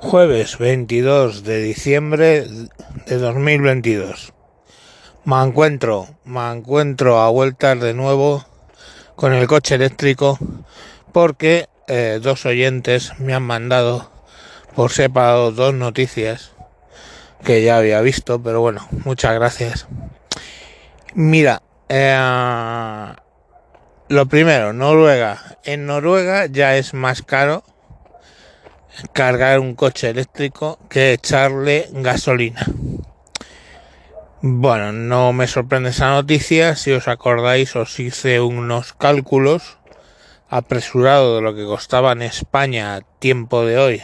Jueves 22 de diciembre de 2022. Me encuentro, me encuentro a vueltas de nuevo con el coche eléctrico porque eh, dos oyentes me han mandado por separado dos noticias que ya había visto, pero bueno, muchas gracias. Mira, eh, lo primero, Noruega. En Noruega ya es más caro cargar un coche eléctrico que echarle gasolina. Bueno, no me sorprende esa noticia. Si os acordáis, os hice unos cálculos apresurados de lo que costaba en España a tiempo de hoy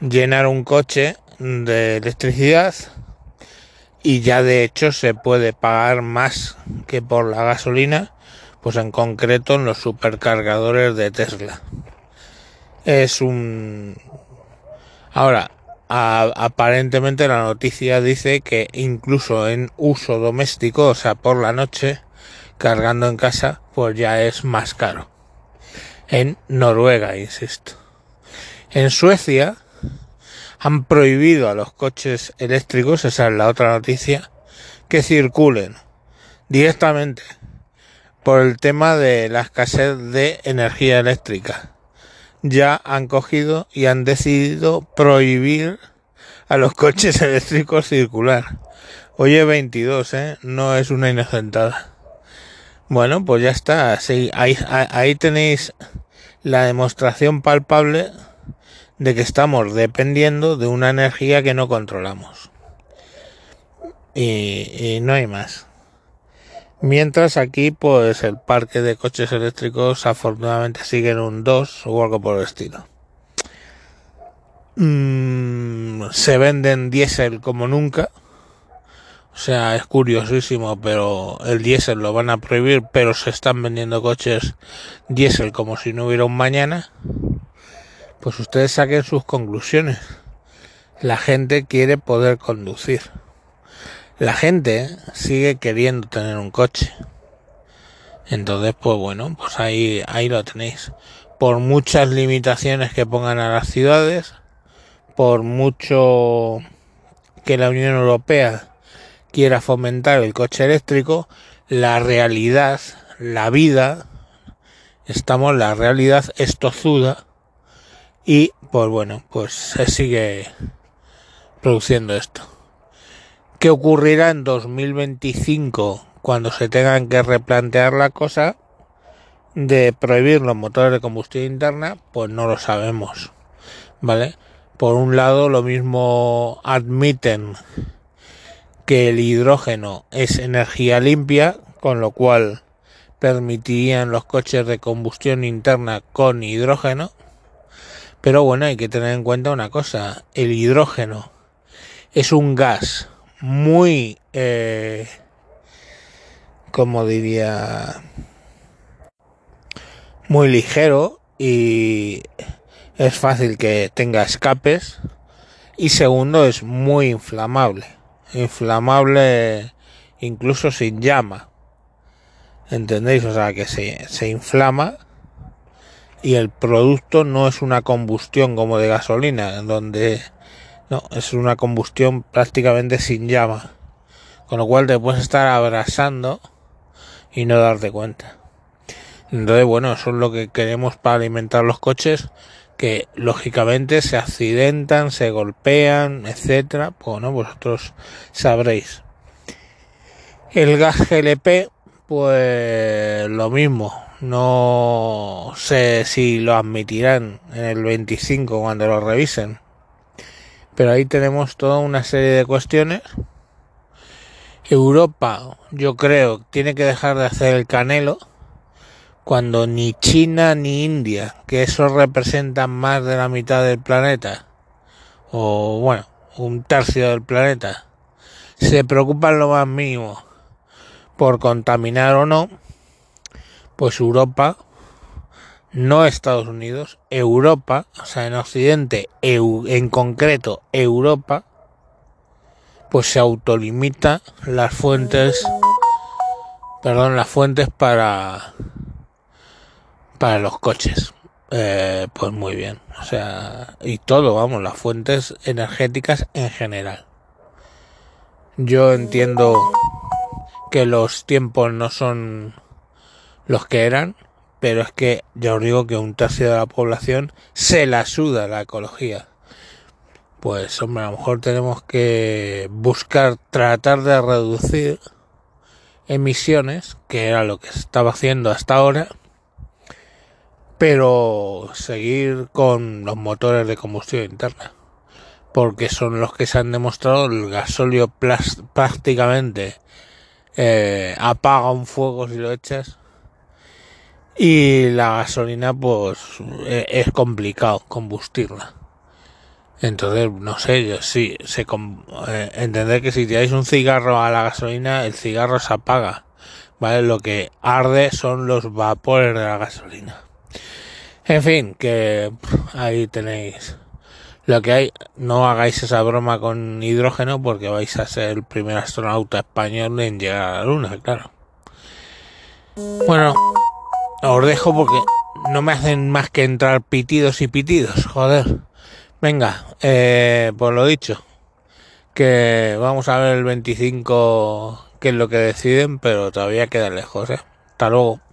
llenar un coche de electricidad y ya de hecho se puede pagar más que por la gasolina, pues en concreto en los supercargadores de Tesla es un... Ahora, aparentemente la noticia dice que incluso en uso doméstico, o sea, por la noche, cargando en casa, pues ya es más caro. En Noruega, insisto. En Suecia han prohibido a los coches eléctricos, esa es la otra noticia, que circulen directamente por el tema de la escasez de energía eléctrica ya han cogido y han decidido prohibir a los coches eléctricos circular. Oye, 22, ¿eh? No es una inocentada. Bueno, pues ya está. Ahí, tenéis la demostración palpable de que estamos dependiendo de una energía que no controlamos. Y no hay más. Mientras aquí, pues el parque de coches eléctricos afortunadamente sigue en un 2 o algo por el estilo. Mm, se venden diésel como nunca. O sea, es curiosísimo, pero el diésel lo van a prohibir, pero se están vendiendo coches diésel como si no hubiera un mañana. Pues ustedes saquen sus conclusiones. La gente quiere poder conducir la gente sigue queriendo tener un coche. Entonces, pues bueno, pues ahí, ahí lo tenéis. Por muchas limitaciones que pongan a las ciudades, por mucho que la Unión Europea quiera fomentar el coche eléctrico, la realidad, la vida, estamos, la realidad estozuda y pues bueno, pues se sigue produciendo esto. ¿Qué ocurrirá en 2025 cuando se tengan que replantear la cosa de prohibir los motores de combustión interna? Pues no lo sabemos, ¿vale? Por un lado, lo mismo admiten que el hidrógeno es energía limpia, con lo cual permitirían los coches de combustión interna con hidrógeno. Pero bueno, hay que tener en cuenta una cosa, el hidrógeno es un gas muy, eh, como diría, muy ligero y es fácil que tenga escapes. Y segundo, es muy inflamable. Inflamable incluso sin llama. ¿Entendéis? O sea, que se, se inflama y el producto no es una combustión como de gasolina, donde no, es una combustión prácticamente sin llama. Con lo cual te puedes estar abrasando y no darte cuenta. Entonces, bueno, eso es lo que queremos para alimentar los coches, que lógicamente se accidentan, se golpean, etcétera. Bueno, vosotros sabréis. El gas GLP, pues lo mismo. No sé si lo admitirán en el 25 cuando lo revisen pero ahí tenemos toda una serie de cuestiones. Europa, yo creo, tiene que dejar de hacer el canelo cuando ni China ni India, que eso representan más de la mitad del planeta, o bueno, un tercio del planeta, se preocupan lo más mínimo por contaminar o no, pues Europa no Estados Unidos, Europa, o sea, en Occidente, en concreto Europa, pues se autolimita las fuentes, perdón, las fuentes para, para los coches. eh, pues muy bien. O sea, y todo, vamos, las fuentes energéticas en general. Yo entiendo que los tiempos no son los que eran, pero es que ya os digo que un tercio de la población se la suda la ecología. Pues hombre, a lo mejor tenemos que buscar tratar de reducir emisiones, que era lo que se estaba haciendo hasta ahora, pero seguir con los motores de combustión interna, porque son los que se han demostrado el gasóleo prácticamente eh, apaga un fuego si lo echas y la gasolina pues e-, es complicado combustirla. Entonces, no sé, yo sí, se eh, entender que si tiráis un cigarro a la gasolina, el cigarro se apaga, ¿vale? Lo que arde son los vapores de la gasolina. En fin, que ahí tenéis lo que hay. No hagáis esa broma con hidrógeno porque vais a ser el primer astronauta español en llegar a la luna, claro. Bueno, os dejo porque no me hacen más que entrar pitidos y pitidos, joder. Venga, eh, pues lo dicho, que vamos a ver el 25 qué es lo que deciden, pero todavía queda lejos, ¿eh? Hasta luego.